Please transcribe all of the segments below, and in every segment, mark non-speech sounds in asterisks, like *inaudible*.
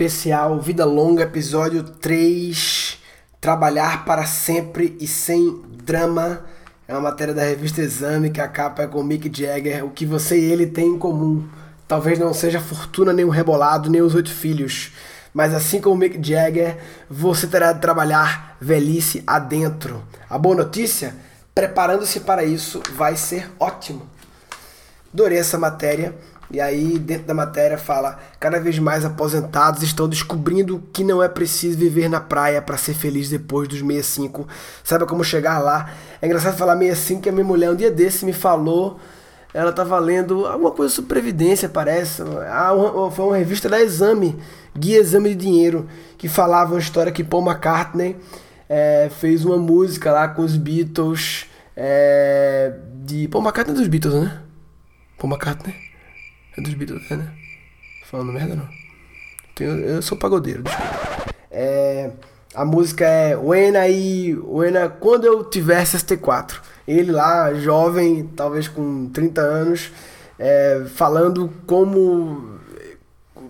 Especial Vida Longa, episódio 3. Trabalhar para sempre e sem drama. É uma matéria da revista Exame que a capa é com Mick Jagger. O que você e ele têm em comum. Talvez não seja fortuna, nem o rebolado, nem os oito filhos. Mas assim como Mick Jagger, você terá de trabalhar velhice adentro. A boa notícia? Preparando-se para isso vai ser ótimo. Adorei essa matéria. E aí, dentro da matéria, fala: cada vez mais aposentados estão descobrindo que não é preciso viver na praia para ser feliz depois dos 65. Sabe como chegar lá? É engraçado falar 65 que a minha mulher um dia desse me falou. Ela estava lendo alguma coisa sobre Previdência, parece. Ah, uma, foi uma revista da Exame, Guia Exame de Dinheiro, que falava uma história que Paul McCartney é, fez uma música lá com os Beatles. É, de Paul McCartney dos Beatles, né? Paul McCartney. Dos Beatles, né? Falando merda não. Tenho, eu sou pagodeiro, desculpa. É, a música é When I, When I, Quando eu tiver 64. Ele lá, jovem, talvez com 30 anos, é, falando como.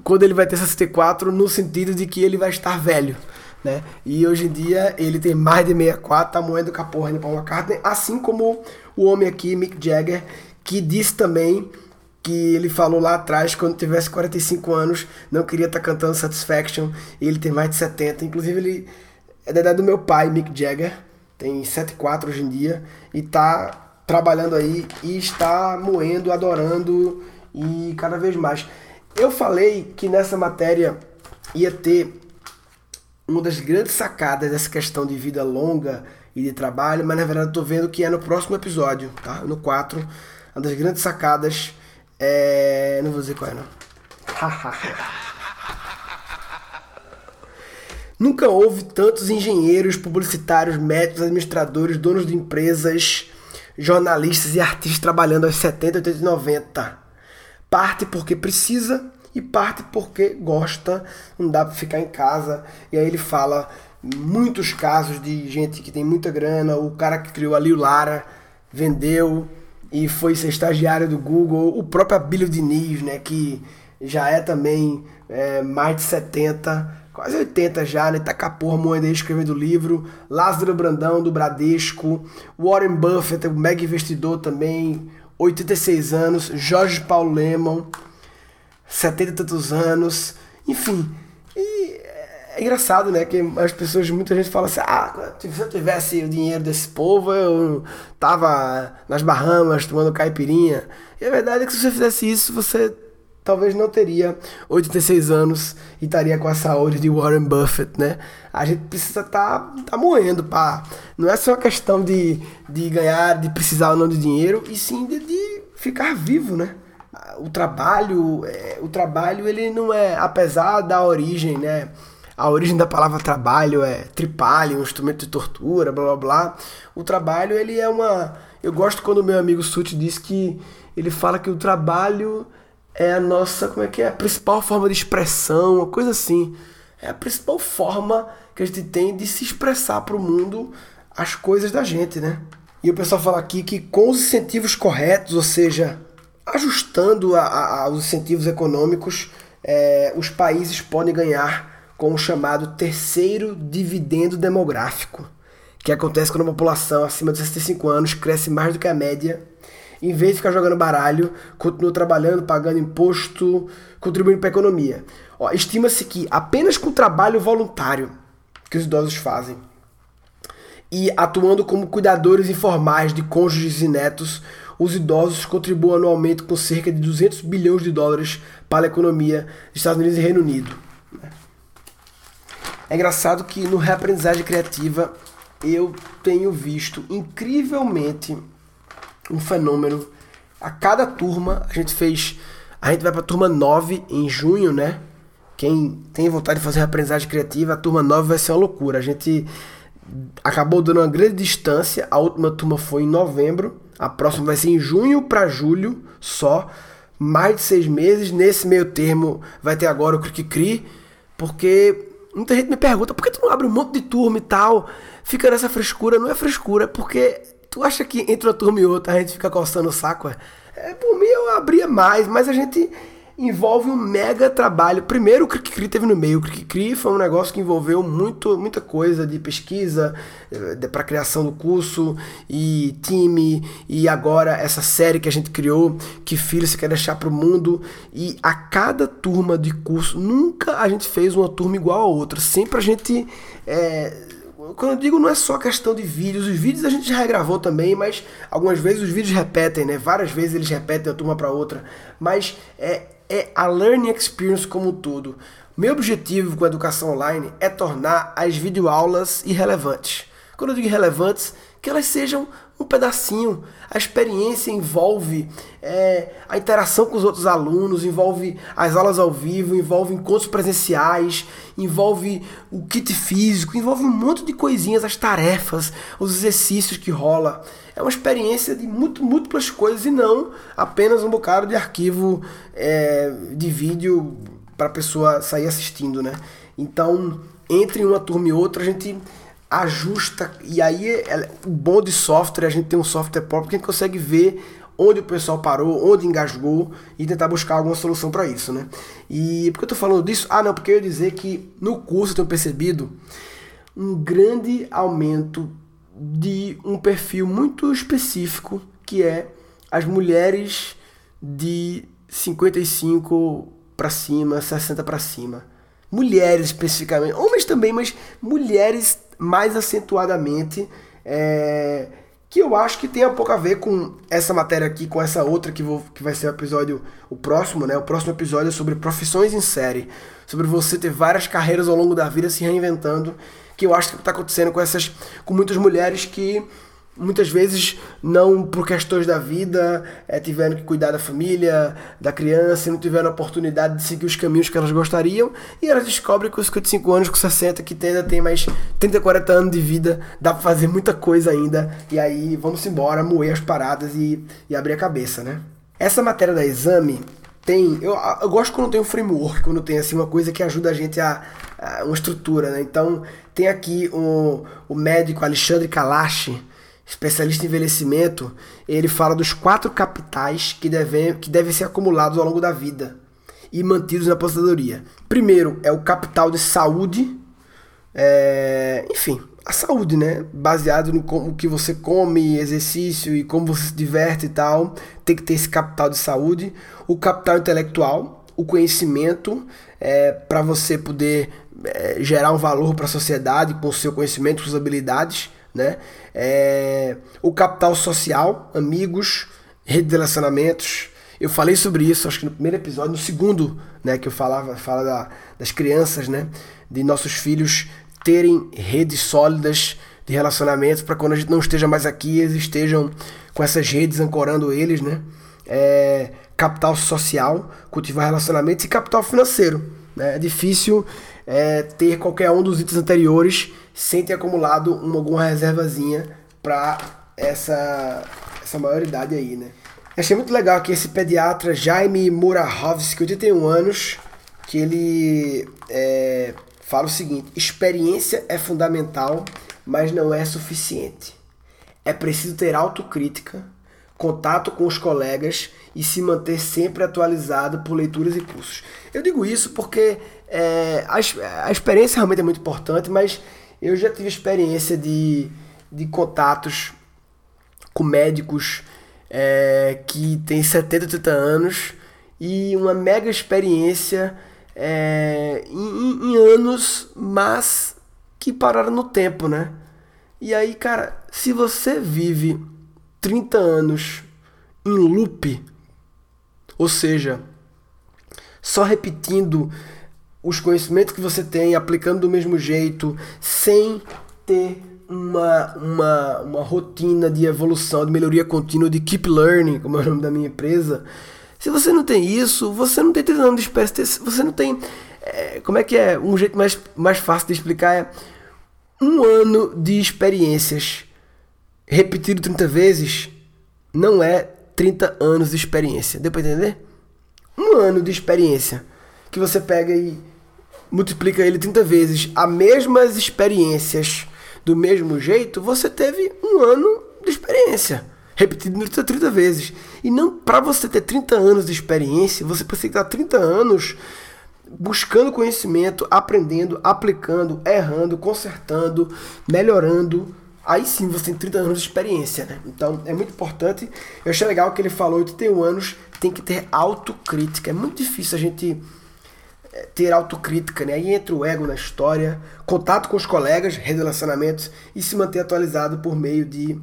Quando ele vai ter 64, no sentido de que ele vai estar velho. Né? E hoje em dia ele tem mais de 64, tá moendo com a porra de Paul McCartney, assim como o homem aqui, Mick Jagger, que disse também que ele falou lá atrás, quando tivesse 45 anos, não queria estar tá cantando Satisfaction, e ele tem mais de 70. Inclusive, ele é da idade do meu pai, Mick Jagger, tem 74 hoje em dia, e está trabalhando aí e está moendo, adorando e cada vez mais. Eu falei que nessa matéria ia ter uma das grandes sacadas dessa questão de vida longa e de trabalho, mas na verdade eu tô vendo que é no próximo episódio, tá? No 4, uma das grandes sacadas é. Não vou dizer qual é, não. *laughs* Nunca houve tantos engenheiros, publicitários, médicos, administradores, donos de empresas, jornalistas e artistas trabalhando aos 70, 80 e 90. Parte porque precisa e parte porque gosta, não dá para ficar em casa. E aí ele fala muitos casos de gente que tem muita grana, o cara que criou ali o Lara vendeu, e foi ser estagiário do Google, o próprio Abílio Diniz, né, que já é também é, mais de 70, quase 80 já, né, tá com a porra moeda aí escrevendo livro, Lázaro Brandão do Bradesco, Warren Buffett, o mega investidor também, 86 anos, Jorge Paulo Lemon, 70 e tantos anos, enfim, é engraçado, né? Que as pessoas, muita gente fala assim: ah, se eu tivesse o dinheiro desse povo, eu tava nas Bahamas tomando caipirinha. E a verdade é que se você fizesse isso, você talvez não teria 86 anos e estaria com a saúde de Warren Buffett, né? A gente precisa tá, tá moendo, pá. Não é só questão de, de ganhar, de precisar ou não de dinheiro, e sim de, de ficar vivo, né? O trabalho, é, o trabalho ele não é, apesar da origem, né? A origem da palavra trabalho é tripalho, um instrumento de tortura, blá blá blá. O trabalho, ele é uma. Eu gosto quando o meu amigo Suti diz que ele fala que o trabalho é a nossa, como é que é? A principal forma de expressão, uma coisa assim. É a principal forma que a gente tem de se expressar para o mundo as coisas da gente, né? E o pessoal fala aqui que com os incentivos corretos, ou seja, ajustando a, a, os incentivos econômicos, é, os países podem ganhar com o chamado terceiro dividendo demográfico, que acontece quando a população acima de 65 anos cresce mais do que a média. Em vez de ficar jogando baralho, continua trabalhando, pagando imposto, contribuindo para a economia. Estima-se que apenas com o trabalho voluntário que os idosos fazem e atuando como cuidadores informais de cônjuges e netos, os idosos contribuem anualmente com cerca de 200 bilhões de dólares para a economia dos Estados Unidos e Reino Unido. É engraçado que no reaprendizagem criativa eu tenho visto incrivelmente um fenômeno. A cada turma, a gente fez. A gente vai para a turma 9 em junho, né? Quem tem vontade de fazer aprendizagem criativa, a turma 9 vai ser uma loucura. A gente acabou dando uma grande distância. A última turma foi em novembro. A próxima vai ser em junho para julho só. Mais de seis meses. Nesse meio termo vai ter agora o Cri Cri. Porque Muita gente me pergunta, por que tu não abre um monte de turma e tal? Fica nessa frescura. Não é frescura, porque tu acha que entre uma turma e outra a gente fica coçando o saco? É, é por mim eu abria mais, mas a gente envolve um mega trabalho. Primeiro, o Cri teve no meio. O Cri foi um negócio que envolveu muito, muita coisa de pesquisa eh, para criação do curso e time e agora essa série que a gente criou, que filho você quer deixar para o mundo e a cada turma de curso nunca a gente fez uma turma igual a outra. Sempre a gente é, quando eu digo não é só questão de vídeos, os vídeos a gente já regravou também, mas algumas vezes os vídeos repetem, né? Várias vezes eles repetem de uma para outra, mas é, é a learning experience como um todo. Meu objetivo com a educação online é tornar as videoaulas irrelevantes. Quando eu digo irrelevantes, que elas sejam um pedacinho. A experiência envolve é, a interação com os outros alunos, envolve as aulas ao vivo, envolve encontros presenciais, envolve o kit físico, envolve um monte de coisinhas, as tarefas, os exercícios que rola. É uma experiência de muito, múltiplas coisas e não apenas um bocado de arquivo é, de vídeo para a pessoa sair assistindo, né? Então, entre uma turma e outra, a gente ajusta. E aí, é, o bom de software, a gente tem um software próprio que a gente consegue ver onde o pessoal parou, onde engasgou e tentar buscar alguma solução para isso, né? E por que eu tô falando disso? Ah, não, porque eu ia dizer que no curso eu tenho percebido um grande aumento de um perfil muito específico que é as mulheres de 55 para cima, 60 para cima. Mulheres especificamente, homens também, mas mulheres mais acentuadamente, é, que eu acho que tem um pouco a ver com essa matéria aqui, com essa outra que, vou, que vai ser o episódio, o próximo, né? O próximo episódio é sobre profissões em série, sobre você ter várias carreiras ao longo da vida se reinventando, que eu acho que está acontecendo com essas, com muitas mulheres que muitas vezes não por questões da vida é, tiveram que cuidar da família, da criança, e não tiveram a oportunidade de seguir os caminhos que elas gostariam e elas descobrem que com 55 anos, com 60, que ainda tem mais 30, 40 anos de vida, dá pra fazer muita coisa ainda e aí vamos embora, moer as paradas e, e abrir a cabeça, né? Essa matéria da exame tem. Eu, eu gosto quando tem um framework, quando tem assim uma coisa que ajuda a gente a. a uma estrutura, né? Então, tem aqui o, o médico Alexandre Kalash, especialista em envelhecimento, ele fala dos quatro capitais que devem, que devem ser acumulados ao longo da vida e mantidos na aposentadoria. Primeiro é o capital de saúde, é, enfim, a saúde, né? Baseado no como que você come, exercício e como você se diverte e tal, tem que ter esse capital de saúde. O capital intelectual, o conhecimento, é, para você poder é, gerar um valor para a sociedade com o seu conhecimento, suas habilidades né? É, o capital social, amigos, rede de relacionamentos. Eu falei sobre isso, acho que no primeiro episódio, no segundo, né, que eu falava, fala da, das crianças, né, de nossos filhos terem redes sólidas de relacionamentos para quando a gente não esteja mais aqui, eles estejam com essas redes ancorando eles, né? É, capital social, cultivar relacionamentos e capital financeiro. Né? É difícil é, ter qualquer um dos itens anteriores sem ter acumulado uma, alguma reservazinha para essa, essa maioridade aí, né? Achei muito legal que esse pediatra Jaime Murahovski, 81 anos, que ele é, fala o seguinte: experiência é fundamental, mas não é suficiente. É preciso ter autocrítica, contato com os colegas e se manter sempre atualizado por leituras e cursos. Eu digo isso porque é, a, a experiência realmente é muito importante, mas eu já tive experiência de, de contatos com médicos é, que têm 70, 80 anos e uma mega experiência é, em, em, anos, mas que pararam no tempo, né? E aí, cara, se você vive 30 anos em loop, ou seja, só repetindo os conhecimentos que você tem, aplicando do mesmo jeito, sem ter uma, uma, uma rotina de evolução, de melhoria contínua, de keep learning, como é o nome da minha empresa. Se você não tem isso, você não tem treinamento de espécie, você não tem. É, como é que é? Um jeito mais, mais fácil de explicar é um ano de experiências repetido 30 vezes não é 30 anos de experiência. Deu pra entender? Um ano de experiência que você pega e multiplica ele 30 vezes, as mesmas experiências do mesmo jeito, você teve um ano de experiência repetido 30 vezes. E não para você ter 30 anos de experiência, você precisa estar 30 anos buscando conhecimento, aprendendo, aplicando, errando, consertando, melhorando. Aí sim você tem 30 anos de experiência, né? Então é muito importante. Eu achei legal que ele falou 81 anos, tem que ter autocrítica. É muito difícil a gente é, ter autocrítica, né? Aí entra o ego na história, contato com os colegas, relacionamentos e se manter atualizado por meio de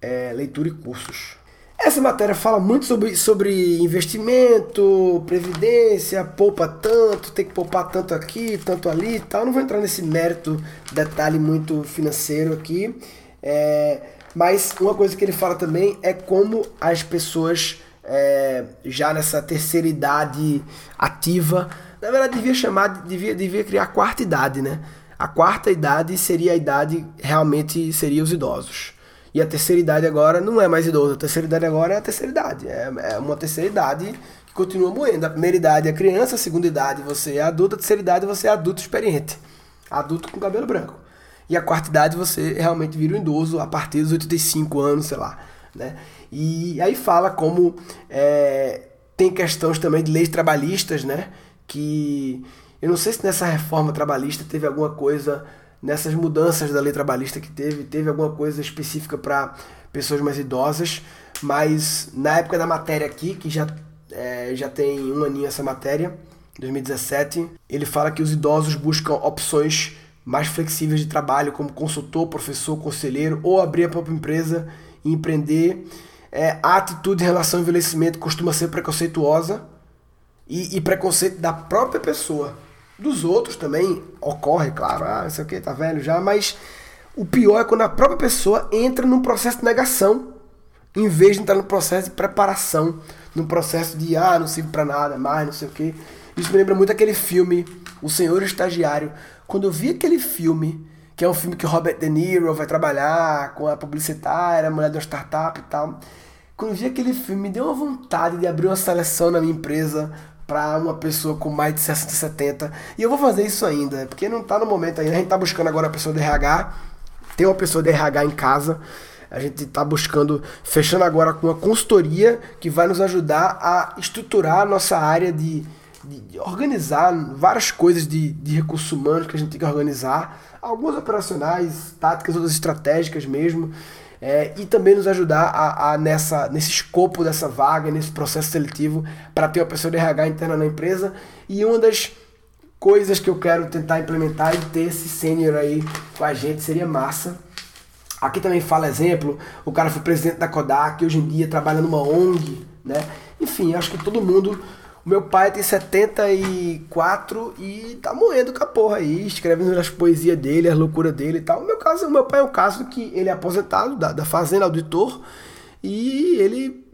é, leitura e cursos. Essa matéria fala muito sobre, sobre investimento, previdência, poupa tanto, tem que poupar tanto aqui, tanto ali e tal. Não vou entrar nesse mérito, detalhe muito financeiro aqui. É, mas uma coisa que ele fala também é como as pessoas é, já nessa terceira idade ativa, na verdade devia chamar, devia, devia criar a quarta idade, né? A quarta idade seria a idade, realmente seria os idosos. E a terceira idade agora não é mais idoso. A terceira idade agora é a terceira idade. É, é uma terceira idade que continua moendo. A primeira idade é criança, a segunda idade você é adulto, a terceira idade você é adulto experiente. Adulto com cabelo branco. E a quarta idade você realmente vira um idoso a partir dos 85 anos, sei lá. Né? E aí fala como é, tem questões também de leis trabalhistas, né? Que eu não sei se nessa reforma trabalhista teve alguma coisa nessas mudanças da lei trabalhista que teve, teve alguma coisa específica para pessoas mais idosas, mas na época da matéria aqui, que já, é, já tem um aninho essa matéria, 2017, ele fala que os idosos buscam opções mais flexíveis de trabalho, como consultor, professor, conselheiro, ou abrir a própria empresa e empreender. É, a atitude em relação ao envelhecimento costuma ser preconceituosa e, e preconceito da própria pessoa. Dos outros também ocorre, claro, ah, isso aqui tá velho já, mas o pior é quando a própria pessoa entra num processo de negação, em vez de entrar no processo de preparação, no processo de, ah, não sirvo para nada mais, não sei o que. Isso me lembra muito aquele filme, O Senhor Estagiário. Quando eu vi aquele filme, que é um filme que Robert De Niro vai trabalhar com a publicitária, a mulher da startup e tal. Quando eu vi aquele filme, me deu uma vontade de abrir uma seleção na minha empresa para uma pessoa com mais de 60, 70. E eu vou fazer isso ainda, porque não está no momento ainda. A gente está buscando agora a pessoa de RH. Tem uma pessoa de RH em casa. A gente está buscando, fechando agora com uma consultoria que vai nos ajudar a estruturar a nossa área de, de, de organizar várias coisas de, de recursos humanos que a gente tem que organizar. Algumas operacionais, táticas, outras estratégicas mesmo é, e também nos ajudar a, a, nessa, nesse escopo dessa vaga, nesse processo seletivo, para ter uma pessoa de RH interna na empresa. E uma das coisas que eu quero tentar implementar e ter esse sênior aí com a gente seria massa. Aqui também fala exemplo, o cara foi presidente da Kodak, hoje em dia trabalha numa ONG, né? Enfim, acho que todo mundo o meu pai tem 74 e tá moendo com a porra aí, escrevendo as poesias dele, as loucuras dele e tal. O meu caso, o meu pai é um caso que ele é aposentado da, da fazenda auditor e ele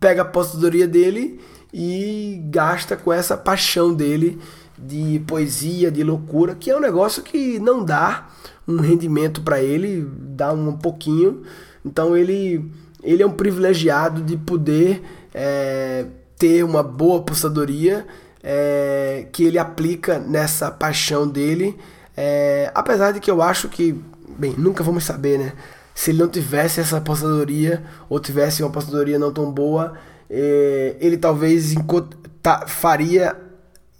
pega a aposentadoria dele e gasta com essa paixão dele de poesia, de loucura, que é um negócio que não dá um rendimento para ele, dá um pouquinho. Então ele, ele é um privilegiado de poder é, ter uma boa apostadoria é, que ele aplica nessa paixão dele. É, apesar de que eu acho que, bem, nunca vamos saber, né? Se ele não tivesse essa apostadoria ou tivesse uma apostadoria não tão boa, é, ele talvez faria,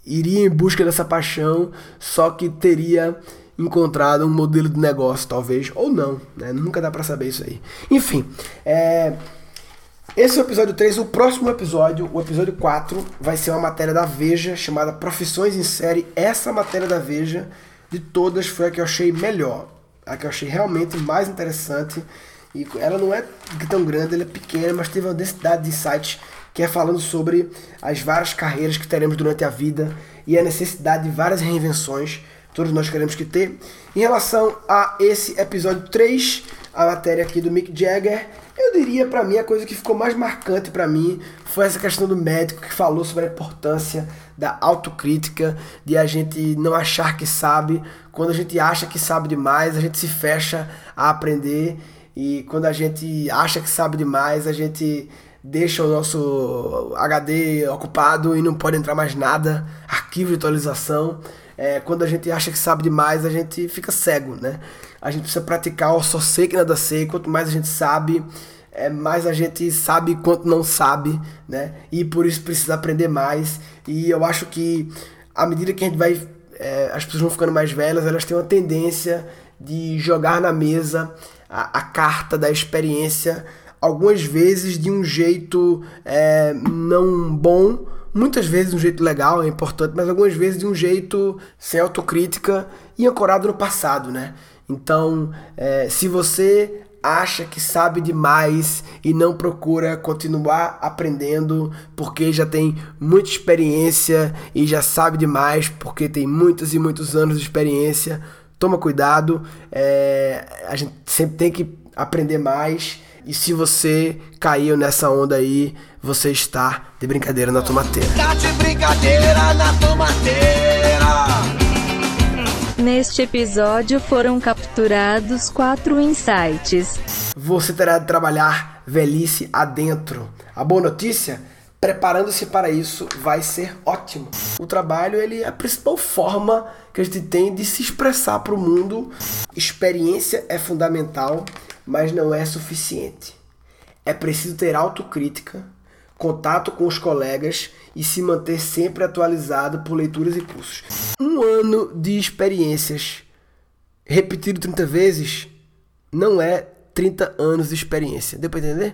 iria em busca dessa paixão, só que teria encontrado um modelo de negócio, talvez, ou não, né? Nunca dá para saber isso aí. Enfim, é, esse é o episódio 3. O próximo episódio, o episódio 4, vai ser uma matéria da Veja chamada Profissões em Série. Essa matéria da Veja, de todas, foi a que eu achei melhor. A que eu achei realmente mais interessante. E ela não é tão grande, ela é pequena, mas teve uma densidade de insights que é falando sobre as várias carreiras que teremos durante a vida e a necessidade de várias reinvenções. Todos nós queremos que ter. Em relação a esse episódio 3, a matéria aqui do Mick Jagger eu diria para mim a coisa que ficou mais marcante para mim foi essa questão do médico que falou sobre a importância da autocrítica, de a gente não achar que sabe. Quando a gente acha que sabe demais, a gente se fecha a aprender e quando a gente acha que sabe demais, a gente deixa o nosso HD ocupado e não pode entrar mais nada, arquivo de atualização. É, quando a gente acha que sabe demais, a gente fica cego, né? A gente precisa praticar o só sei que nada sei. Quanto mais a gente sabe, é, mais a gente sabe quanto não sabe, né? E por isso precisa aprender mais. E eu acho que à medida que a gente vai. É, as pessoas vão ficando mais velhas, elas têm uma tendência de jogar na mesa a, a carta da experiência, algumas vezes de um jeito é, não bom, muitas vezes de um jeito legal, é importante, mas algumas vezes de um jeito sem autocrítica e ancorado no passado, né? Então, é, se você acha que sabe demais e não procura continuar aprendendo porque já tem muita experiência e já sabe demais porque tem muitos e muitos anos de experiência, toma cuidado. É, a gente sempre tem que aprender mais. E se você caiu nessa onda aí, você está de brincadeira na tomateira. Tá de brincadeira na tomateira. Neste episódio foram capturados quatro insights. Você terá de trabalhar velhice adentro. A boa notícia? Preparando-se para isso vai ser ótimo. O trabalho ele é a principal forma que a gente tem de se expressar para o mundo. Experiência é fundamental, mas não é suficiente. É preciso ter autocrítica, contato com os colegas e se manter sempre atualizado por leituras e cursos. Um ano de experiências repetido 30 vezes não é 30 anos de experiência. Deu para entender?